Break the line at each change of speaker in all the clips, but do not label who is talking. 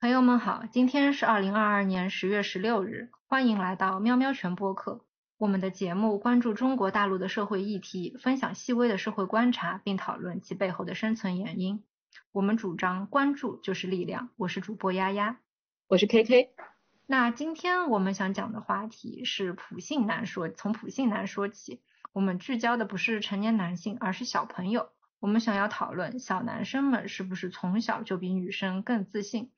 朋友们好，今天是二零二二年十月十六日，欢迎来到喵喵全播客。我们的节目关注中国大陆的社会议题，分享细微的社会观察，并讨论其背后的生存原因。我们主张关注就是力量。我是主播丫丫，
我是 KK。
那今天我们想讲的话题是普信男说，从普信男说起。我们聚焦的不是成年男性，而是小朋友。我们想要讨论小男生们是不是从小就比女生更自信。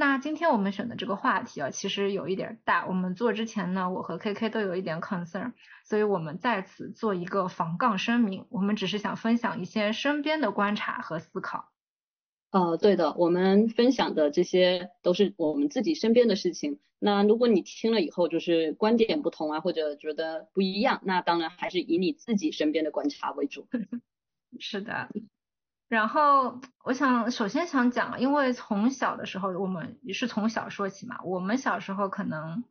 那今天我们选的这个话题啊，其实有一点大。我们做之前呢，我和 KK 都有一点 concern，所以我们在此做一个防杠声明。我们只是想分享一些身边的观察和思考。
呃，对的，我们分享的这些都是我们自己身边的事情。那如果你听了以后就是观点不同啊，或者觉得不一样，那当然还是以你自己身边的观察为主。
是的。然后我想首先想讲，因为从小的时候我们也是从小说起嘛，我们小时候可能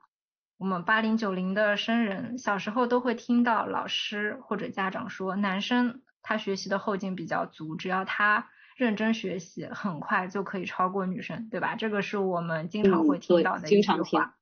我们八零九零的生人小时候都会听到老师或者家长说，男生他学习的后劲比较足，只要他。认真学习，很快就可以超过女生，对吧？这个是我们经常会听到的一句话。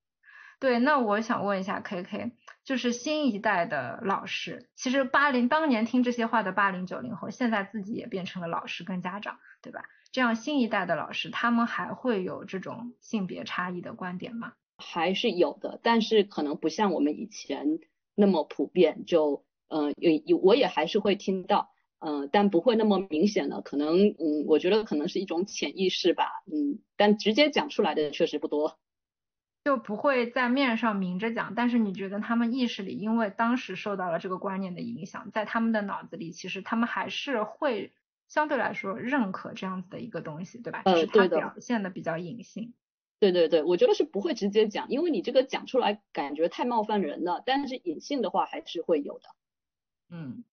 对，那我想问一下 K K，就是新一代的老师，其实八零当年听这些话的八零九零后，现在自己也变成了老师跟家长，对吧？这样新一代的老师，他们还会有这种性别差异的观点吗？
还是有的，但是可能不像我们以前那么普遍。就嗯，有有，我也还是会听到。嗯，但不会那么明显了，可能，嗯，我觉得可能是一种潜意识吧，嗯，但直接讲出来的确实不多，
就不会在面上明着讲，但是你觉得他们意识里，因为当时受到了这个观念的影响，在他们的脑子里，其实他们还是会相对来说认可这样子的一个东西，对吧？
呃，
对的。表现的比较隐性。
对对对，我觉得是不会直接讲，因为你这个讲出来感觉太冒犯人了，但是隐性的话还是会有的。
嗯。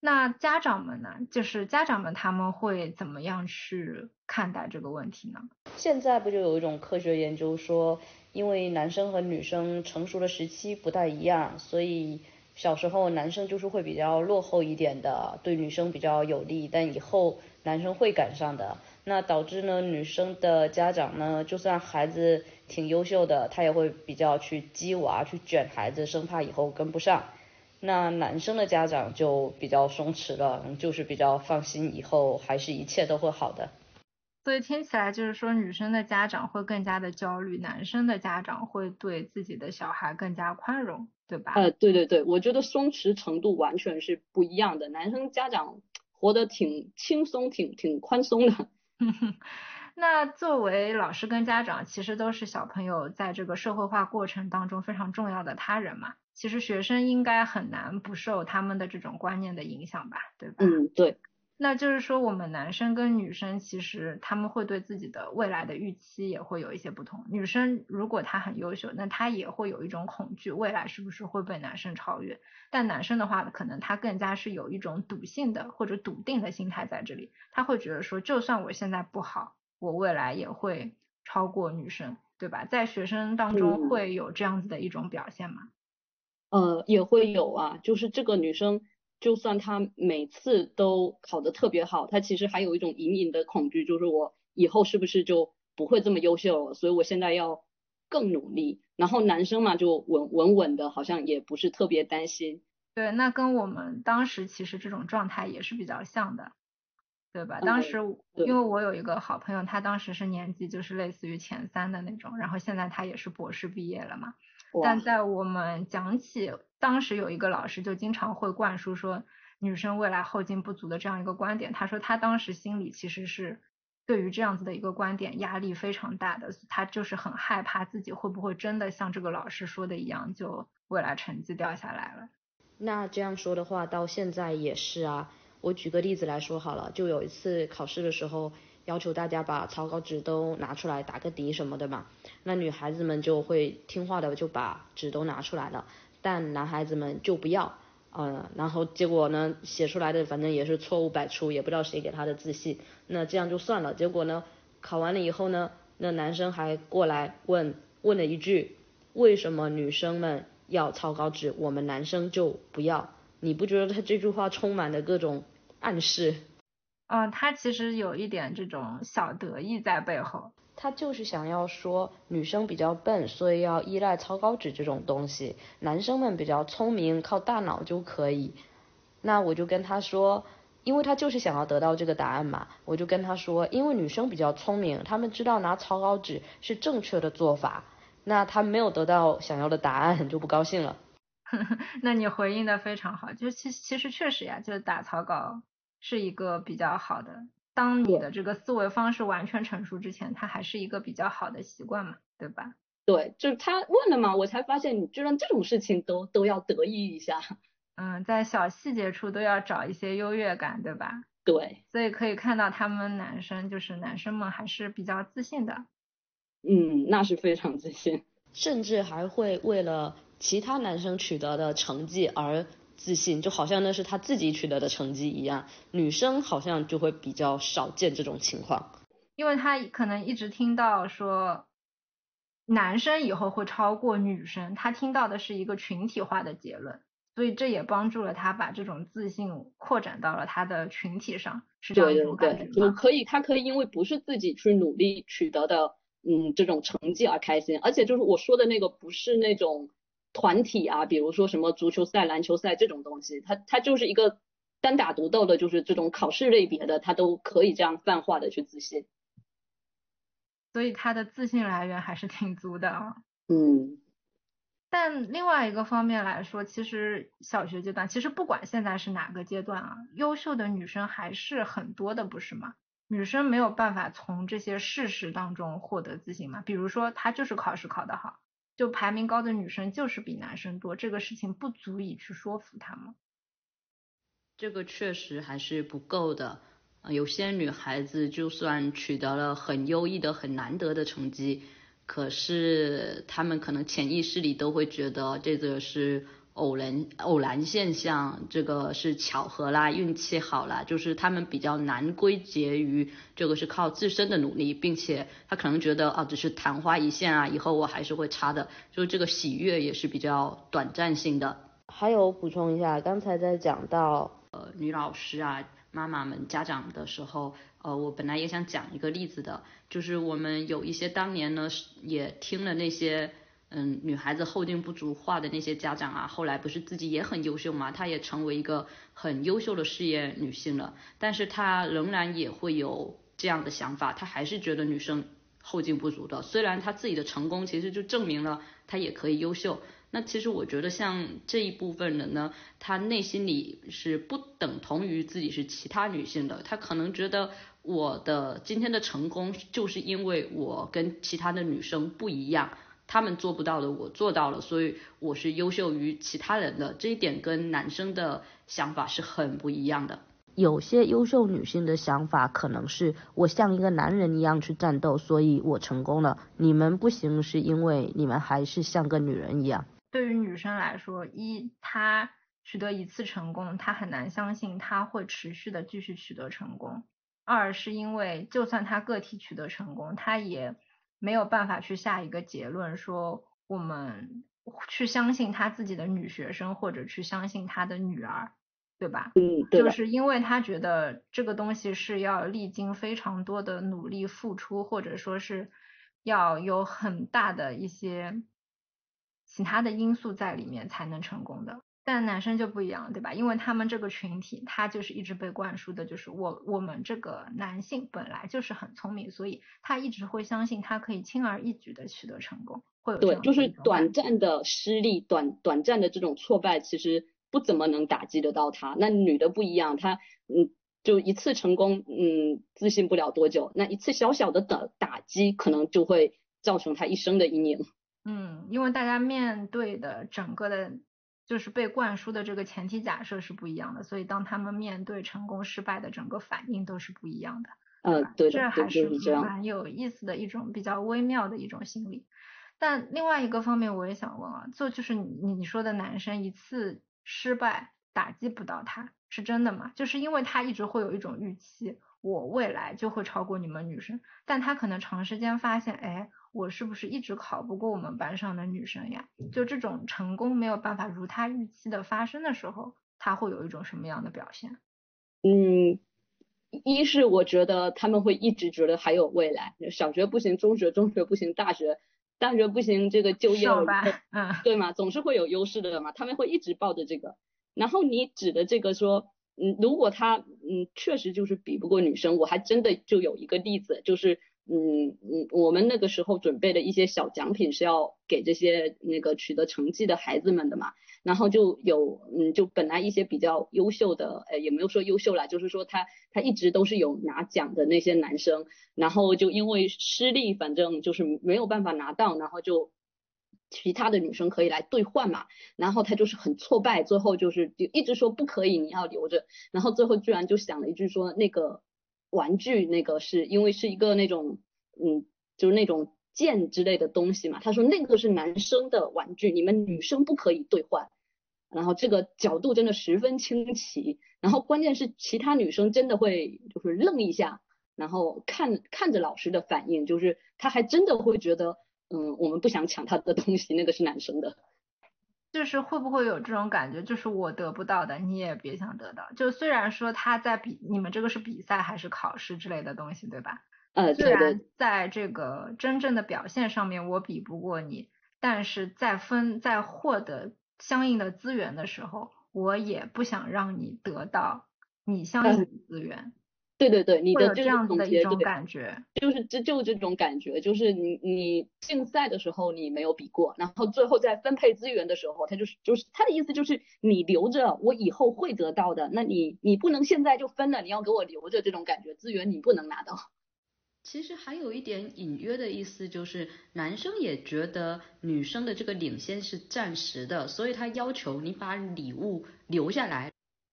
那家长们呢？就是家长们他们会怎么样去看待这个问题呢？
现在不就有一种科学研究说，因为男生和女生成熟的时期不太一样，所以小时候男生就是会比较落后一点的，对女生比较有利，但以后男生会赶上的。那导致呢，女生的家长呢，就算孩子挺优秀的，他也会比较去激娃，去卷孩子，生怕以后跟不上。那男生的家长就比较松弛了，就是比较放心，以后还是一切都会好的。
所以听起来就是说，女生的家长会更加的焦虑，男生的家长会对自己的小孩更加宽容，对吧？
呃，对对对，我觉得松弛程度完全是不一样的。男生家长活得挺轻松，挺挺宽松的。
那作为老师跟家长，其实都是小朋友在这个社会化过程当中非常重要的他人嘛。其实学生应该很难不受他们的这种观念的影响吧，对吧？
嗯，对。
那就是说，我们男生跟女生其实他们会对自己的未来的预期也会有一些不同。女生如果她很优秀，那她也会有一种恐惧，未来是不是会被男生超越？但男生的话，可能他更加是有一种笃信的或者笃定的心态在这里，他会觉得说，就算我现在不好，我未来也会超过女生，对吧？在学生当中会有这样子的一种表现吗？
呃，也会有啊，就是这个女生，就算她每次都考得特别好，她其实还有一种隐隐的恐惧，就是我以后是不是就不会这么优秀了？所以我现在要更努力。然后男生嘛，就稳稳稳的，好像也不是特别担心。
对，那跟我们当时其实这种状态也是比较像的，对吧？当时因为我有一个好朋友，他当时是年级就是类似于前三的那种，然后现在他也是博士毕业了嘛。但在我们讲起当时有一个老师就经常会灌输说女生未来后劲不足的这样一个观点，他说他当时心里其实是对于这样子的一个观点压力非常大的，他就是很害怕自己会不会真的像这个老师说的一样，就未来成绩掉下来了。
那这样说的话，到现在也是啊。我举个例子来说好了，就有一次考试的时候。要求大家把草稿纸都拿出来打个底什么的嘛，那女孩子们就会听话的就把纸都拿出来了，但男孩子们就不要，嗯，然后结果呢写出来的反正也是错误百出，也不知道谁给他的自信，那这样就算了。结果呢考完了以后呢，那男生还过来问问了一句，为什么女生们要草稿纸，我们男生就不要？你不觉得他这句话充满了各种暗示？
嗯，他其实有一点这种小得意在背后。
他就是想要说女生比较笨，所以要依赖草稿纸这种东西，男生们比较聪明，靠大脑就可以。那我就跟他说，因为他就是想要得到这个答案嘛，我就跟他说，因为女生比较聪明，他们知道拿草稿纸是正确的做法，那他没有得到想要的答案就不高兴了。
那你回应的非常好，就其其实确实呀，就是打草稿是一个比较好的。当你的这个思维方式完全成熟之前，它还是一个比较好的习惯嘛，对吧？
对，就是他问了嘛，我才发现你居然这种事情都都要得意一下。
嗯，在小细节处都要找一些优越感，对吧？
对。
所以可以看到他们男生就是男生们还是比较自信的。
嗯，那是非常自信，
甚至还会为了其他男生取得的成绩而。自信就好像那是他自己取得的成绩一样，女生好像就会比较少见这种情况，
因为他可能一直听到说男生以后会超过女生，他听到的是一个群体化的结论，所以这也帮助了他把这种自信扩展到了他的群体上，是这样一种感觉
就可以，他可以因为不是自己去努力取得的，嗯，这种成绩而开心，而且就是我说的那个不是那种。团体啊，比如说什么足球赛、篮球赛这种东西，它它就是一个单打独斗的，就是这种考试类别的，他都可以这样泛化的去自信，
所以他的自信来源还是挺足的啊。
嗯。
但另外一个方面来说，其实小学阶段，其实不管现在是哪个阶段啊，优秀的女生还是很多的，不是吗？女生没有办法从这些事实当中获得自信嘛？比如说她就是考试考得好。就排名高的女生就是比男生多，这个事情不足以去说服他们。
这个确实还是不够的。有些女孩子就算取得了很优异的、很难得的成绩，可是她们可能潜意识里都会觉得这个是。偶然偶然现象，这个是巧合啦，运气好啦，就是他们比较难归结于这个是靠自身的努力，并且他可能觉得啊，只是昙花一现啊，以后我还是会差的，就是这个喜悦也是比较短暂性的。还有补充一下，刚才在讲到呃女老师啊、妈妈们、家长的时候，呃，我本来也想讲一个例子的，就是我们有一些当年呢也听了那些。嗯，女孩子后劲不足化的那些家长啊，后来不是自己也很优秀嘛？她也成为一个很优秀的事业女性了，但是她仍然也会有这样的想法，她还是觉得女生后劲不足的。虽然她自己的成功其实就证明了她也可以优秀。那其实我觉得像这一部分人呢，她内心里是不等同于自己是其他女性的，她可能觉得我的今天的成功就是因为我跟其他的女生不一样。他们做不到的，我做到了，所以我是优秀于其他人的。这一点跟男生的想法是很不一样的。有些优秀女性的想法可能是我像一个男人一样去战斗，所以我成功了。你们不行，是因为你们还是像个女人一样。
对于女生来说，一她取得一次成功，她很难相信她会持续的继续取得成功。二是因为就算她个体取得成功，她也。没有办法去下一个结论，说我们去相信他自己的女学生，或者去相信他的女儿，对吧？
嗯，
对。就是因为他觉得这个东西是要历经非常多的努力付出，或者说是要有很大的一些其他的因素在里面才能成功的。但男生就不一样，对吧？因为他们这个群体，他就是一直被灌输的，就是我我们这个男性本来就是很聪明，所以他一直会相信他可以轻而易举的取得成功，会有
对，就是短暂的失利，短短暂的这种挫败，其实不怎么能打击得到他。那女的不一样，她嗯，就一次成功，嗯，自信不了多久，那一次小小的打打击，可能就会造成他一生的阴影。
嗯，因为大家面对的整个的。就是被灌输的这个前提假设是不一样的，所以当他们面对成功失败的整个反应都是不一样的。
嗯，对
这还是
蛮
有意思的一种比较微妙的一种心理。但另外一个方面，我也想问啊，就就是你你说的男生一次失败打击不到他，是真的吗？就是因为他一直会有一种预期，我未来就会超过你们女生，但他可能长时间发现，哎。我是不是一直考不过我们班上的女生呀？就这种成功没有办法如他预期的发生的时候，他会有一种什么样的表现？
嗯，一是我觉得他们会一直觉得还有未来，小学不行，中学中学不行，大学大学不行，这个就业
嗯，
对吗？总是会有优势的嘛，他们会一直抱着这个。然后你指的这个说，嗯，如果他嗯确实就是比不过女生，我还真的就有一个例子，就是。嗯嗯，我们那个时候准备的一些小奖品是要给这些那个取得成绩的孩子们的嘛，然后就有嗯，就本来一些比较优秀的，呃，也没有说优秀啦，就是说他他一直都是有拿奖的那些男生，然后就因为失利，反正就是没有办法拿到，然后就其他的女生可以来兑换嘛，然后他就是很挫败，最后就是就一直说不可以，你要留着，然后最后居然就想了一句说那个。玩具那个是因为是一个那种，嗯，就是那种剑之类的东西嘛。他说那个是男生的玩具，你们女生不可以兑换。然后这个角度真的十分清奇。然后关键是其他女生真的会就是愣一下，然后看看着老师的反应，就是他还真的会觉得，嗯，我们不想抢他的东西，那个是男生的。
就是会不会有这种感觉，就是我得不到的，你也别想得到。就虽然说他在比你们这个是比赛还是考试之类的东西，对吧？
呃，
虽然在这个真正的表现上面我比不过你，但是在分在获得相应的资源的时候，我也不想让你得到你相应的资源。
对对对，你的
这样子的一种感觉，
就是这就这种感觉，就是你你竞赛的时候你没有比过，然后最后在分配资源的时候，他就是就是他的意思就是你留着，我以后会得到的，那你你不能现在就分了，你要给我留着这种感觉，资源你不能拿到。
其实还有一点隐约的意思，就是男生也觉得女生的这个领先是暂时的，所以他要求你把礼物留下来。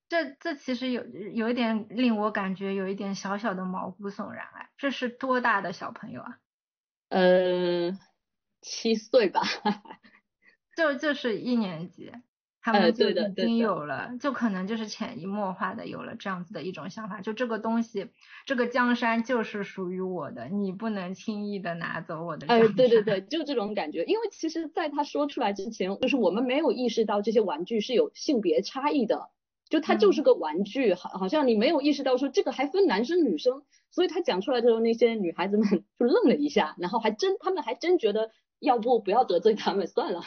这这其实有有一点令我感觉有一点小小的毛骨悚然哎，这是多大的小朋友啊？
呃，七岁吧，
就就是一年级，他们就已经有了，就可能就是潜移默化的有了这样子的一种想法，就这个东西，这个江山就是属于我的，你不能轻易的拿走我的江
山。对对对，就这种感觉，因为其实在他说出来之前，就是我们没有意识到这些玩具是有性别差异的。就它就是个玩具，好，好像你没有意识到说这个还分男生女生，所以他讲出来的时候，那些女孩子们 就愣了一下，然后还真，他们还真觉得要不不要得罪他们算了。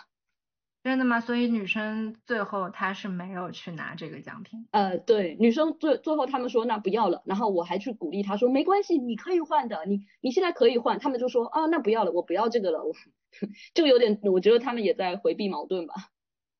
真的吗？所以女生最后她是没有去拿这个奖品。
呃，对，女生最最后他们说那不要了，然后我还去鼓励她说没关系，你可以换的，你你现在可以换，他们就说啊那不要了，我不要这个了，我 就有点，我觉得他们也在回避矛盾吧。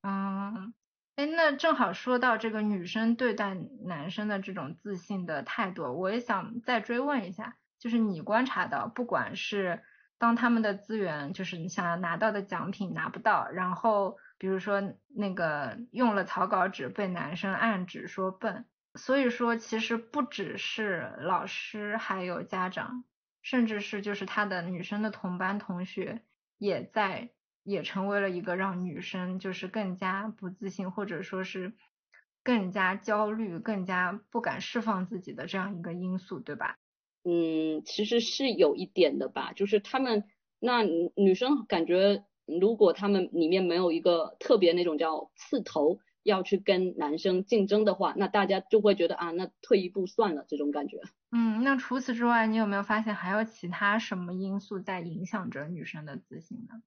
嗯。哎，那正好说到这个女生对待男生的这种自信的态度，我也想再追问一下，就是你观察到，不管是当他们的资源，就是你想要拿到的奖品拿不到，然后比如说那个用了草稿纸被男生暗指说笨，所以说其实不只是老师，还有家长，甚至是就是他的女生的同班同学也在。也成为了一个让女生就是更加不自信，或者说是更加焦虑、更加不敢释放自己的这样一个因素，对吧？
嗯，其实是有一点的吧，就是他们那女生感觉，如果他们里面没有一个特别那种叫刺头要去跟男生竞争的话，那大家就会觉得啊，那退一步算了这种感觉。
嗯，那除此之外，你有没有发现还有其他什么因素在影响着女生的自信呢？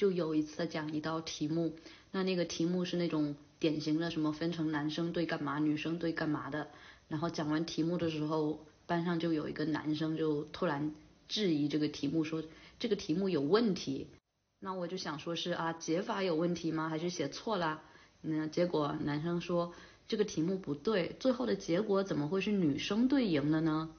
就有一次讲一道题目，那那个题目是那种典型的什么分成男生对干嘛，女生对干嘛的。然后讲完题目的时候，班上就有一个男生就突然质疑这个题目，说这个题目有问题。那我就想说是啊解法有问题吗？还是写错了？那结果男生说这个题目不对，最后的结果怎么会是女生队赢了呢？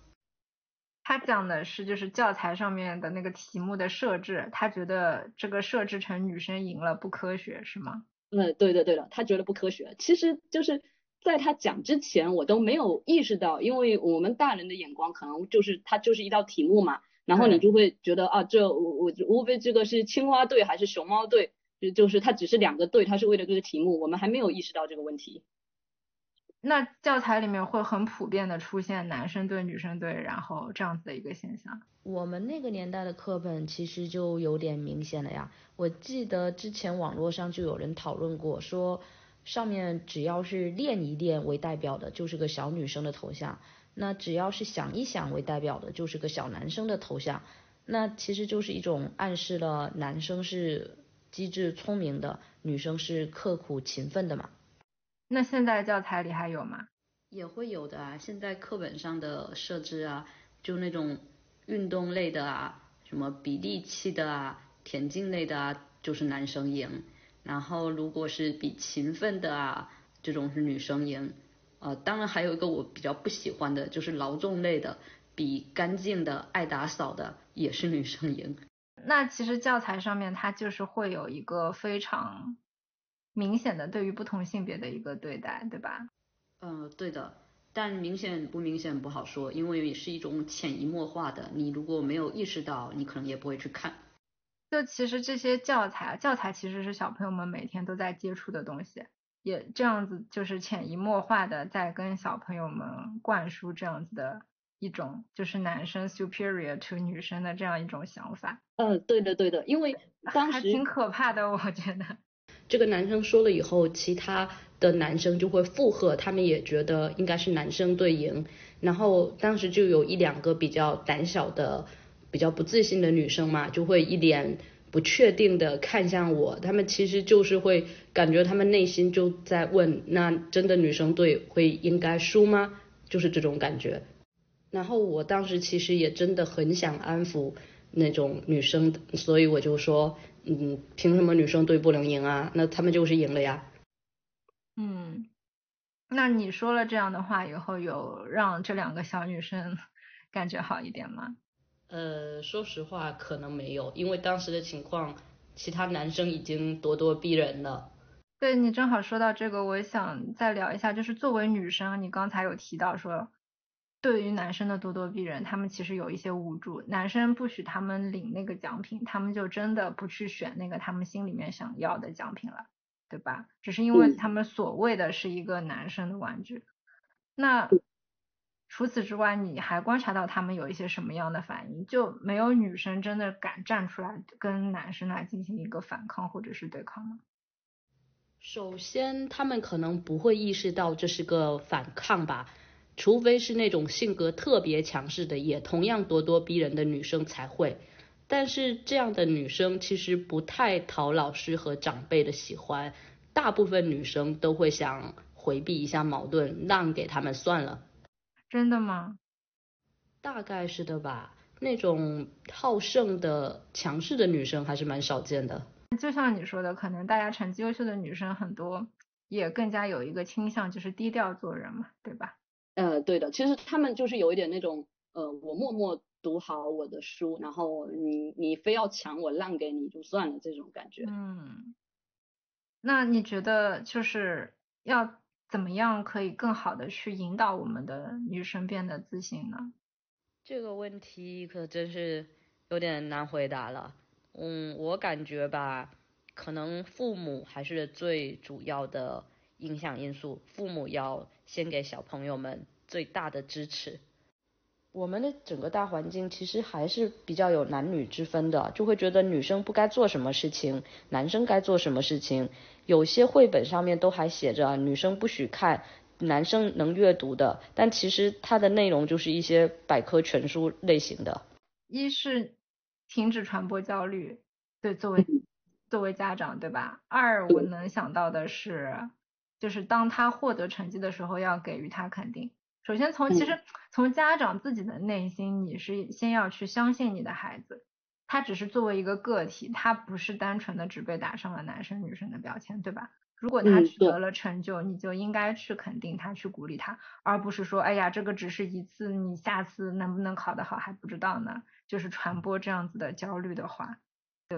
他讲的是就是教材上面的那个题目的设置，他觉得这个设置成女生赢了不科学是吗？
嗯，对的对的，他觉得不科学。其实就是在他讲之前，我都没有意识到，因为我们大人的眼光可能就是他就是一道题目嘛，然后你就会觉得啊，这我我无非这个是青蛙队还是熊猫队，就就是它只是两个队，它是为了这个题目，我们还没有意识到这个问题。
那教材里面会很普遍的出现男生对、女生对，然后这样子的一个现象。
我们那个年代的课本其实就有点明显了呀。我记得之前网络上就有人讨论过，说上面只要是练一练为代表的，就是个小女生的头像。那只要是想一想为代表的，就是个小男生的头像，那其实就是一种暗示了男生是机智聪明的，女生是刻苦勤奋的嘛。
那现在教材里还有吗？
也会有的啊，现在课本上的设置啊，就那种运动类的啊，什么比力气的啊，田径类的啊，就是男生赢。然后如果是比勤奋的啊，这种是女生赢。呃，当然还有一个我比较不喜欢的，就是劳动类的，比干净的、爱打扫的也是女生赢。
那其实教材上面它就是会有一个非常明显的对于不同性别的一个对待，对吧？
嗯，对的，但明显不明显不好说，因为也是一种潜移默化的。你如果没有意识到，你可能也不会去看。
就其实这些教材，教材其实是小朋友们每天都在接触的东西，也这样子就是潜移默化的在跟小朋友们灌输这样子的一种，就是男生 superior to 女生的这样一种想法。
嗯，对的对的，因为当时
挺可怕的，我觉得。
这个男生说了以后，其他的男生就会附和，他们也觉得应该是男生队赢。然后当时就有一两个比较胆小的、比较不自信的女生嘛，就会一脸不确定的看向我。他们其实就是会感觉他们内心就在问：那真的女生队会应该输吗？就是这种感觉。然后我当时其实也真的很想安抚那种女生，所以我就说。嗯，凭什么女生队不能赢啊？那他们就是赢了呀。
嗯，那你说了这样的话以后，有让这两个小女生 感觉好一点吗？
呃，说实话，可能没有，因为当时的情况，其他男生已经咄咄逼人了。
对你正好说到这个，我想再聊一下，就是作为女生，你刚才有提到说。对于男生的咄咄逼人，他们其实有一些无助。男生不许他们领那个奖品，他们就真的不去选那个他们心里面想要的奖品了，对吧？只是因为他们所谓的是一个男生的玩具。那除此之外，你还观察到他们有一些什么样的反应？就没有女生真的敢站出来跟男生来进行一个反抗或者是对抗吗？
首先，他们可能不会意识到这是个反抗吧。除非是那种性格特别强势的，也同样咄咄逼人的女生才会。但是这样的女生其实不太讨老师和长辈的喜欢，大部分女生都会想回避一下矛盾，让给他们算了。
真的吗？
大概是的吧。那种好胜的、强势的女生还是蛮少见的。
就像你说的，可能大家成绩优秀的女生很多，也更加有一个倾向，就是低调做人嘛，对吧？
呃，对的，其实他们就是有一点那种，呃，我默默读好我的书，然后你你非要抢我让给你就算了这种感觉。
嗯，那你觉得就是要怎么样可以更好的去引导我们的女生变得自信呢？
这个问题可真是有点难回答了。嗯，我感觉吧，可能父母还是最主要的。影响因素，父母要先给小朋友们最大的支持。我们的整个大环境其实还是比较有男女之分的，就会觉得女生不该做什么事情，男生该做什么事情。有些绘本上面都还写着女生不许看，男生能阅读的，但其实它的内容就是一些百科全书类型的。
一是停止传播焦虑，对，作为作为家长，对吧？二我能想到的是。就是当他获得成绩的时候，要给予他肯定。首先从其实从家长自己的内心，你是先要去相信你的孩子，他只是作为一个个体，他不是单纯的只被打上了男生女生的标签，对吧？如果他取得了成就，你就应该去肯定他，去鼓励他，而不是说，哎呀，这个只是一次，你下次能不能考得好还不知道呢。就是传播这样子的焦虑的话。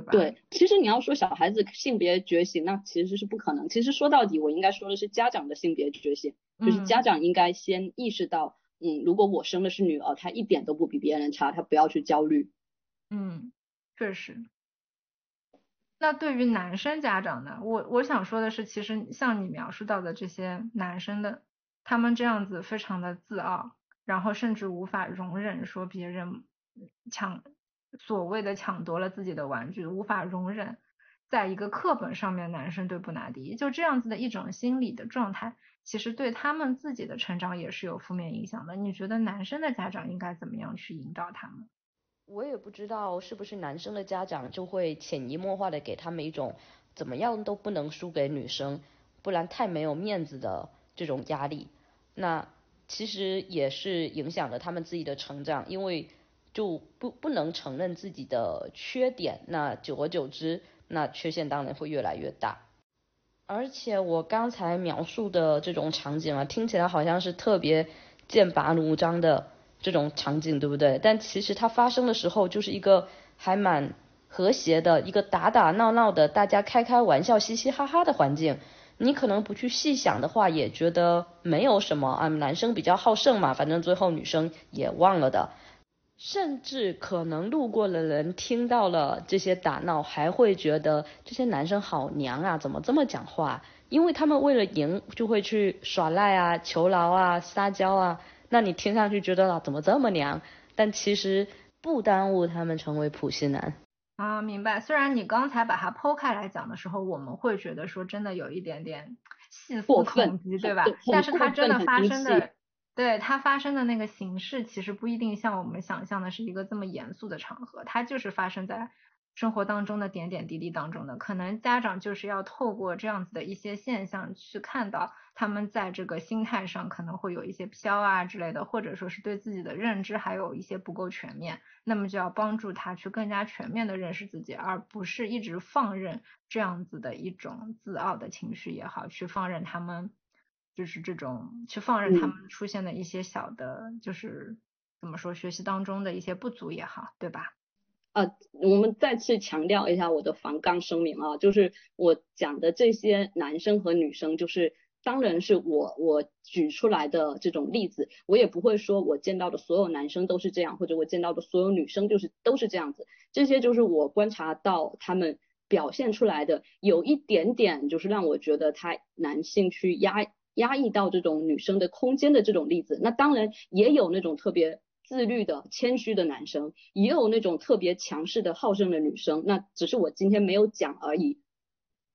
对，其实你要说小孩子性别觉醒，那其实是不可能。其实说到底，我应该说的是家长的性别觉醒，就是家长应该先意识到，嗯，如果我生的是女儿，她一点都不比别人差，她不要去焦虑。
嗯，确实。那对于男生家长呢？我我想说的是，其实像你描述到的这些男生的，他们这样子非常的自傲，然后甚至无法容忍说别人抢。所谓的抢夺了自己的玩具，无法容忍在一个课本上面男生对布拿迪，就这样子的一种心理的状态，其实对他们自己的成长也是有负面影响的。你觉得男生的家长应该怎么样去引导他们？
我也不知道是不是男生的家长就会潜移默化的给他们一种怎么样都不能输给女生，不然太没有面子的这种压力。那其实也是影响了他们自己的成长，因为就不不能承认自己的缺点，那久而久之，那缺陷当然会越来越大。而且我刚才描述的这种场景啊，听起来好像是特别剑拔弩张的。这种场景对不对？但其实它发生的时候就是一个还蛮和谐的一个打打闹闹的，大家开开玩笑、嘻嘻哈哈的环境。你可能不去细想的话，也觉得没有什么啊，男生比较好胜嘛，反正最后女生也忘了的。甚至可能路过的人听到了这些打闹，还会觉得这些男生好娘啊，怎么这么讲话？因为他们为了赢就会去耍赖啊、求饶啊、撒娇啊。那你听上去觉得怎么这么娘？但其实不耽误他们成为普信男
啊，明白。虽然你刚才把它剖开来讲的时候，我们会觉得说真的有一点点细思恐极，对吧？但是它真的发生的，对它发生的那个形式，其实不一定像我们想象的是一个这么严肃的场合，它就是发生在。生活当中的点点滴滴当中的，可能家长就是要透过这样子的一些现象去看到他们在这个心态上可能会有一些飘啊之类的，或者说是对自己的认知还有一些不够全面，那么就要帮助他去更加全面的认识自己，而不是一直放任这样子的一种自傲的情绪也好，去放任他们就是这种去放任他们出现的一些小的，就是怎么说学习当中的一些不足也好，对吧？
呃，我们再次强调一下我的防杠声明啊，就是我讲的这些男生和女生，就是当然是我我举出来的这种例子，我也不会说我见到的所有男生都是这样，或者我见到的所有女生就是都是这样子，这些就是我观察到他们表现出来的，有一点点就是让我觉得他男性去压压抑到这种女生的空间的这种例子，那当然也有那种特别。自律的、谦虚的男生，也有那种特别强势的好胜的女生，那只是我今天没有讲而已。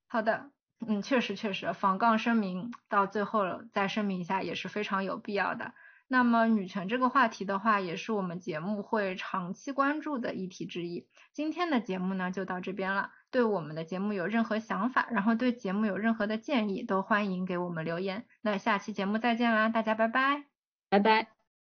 好的，嗯，确实确实，防杠声明到最后再声明一下也是非常有必要的。那么女权这个话题的话，也是我们节目会长期关注的议题之一。今天的节目呢就到这边了。对我们的节目有任何想法，然后对节目有任何的建议，都欢迎给我们留言。那下期节目再见啦，大家拜拜，
拜拜。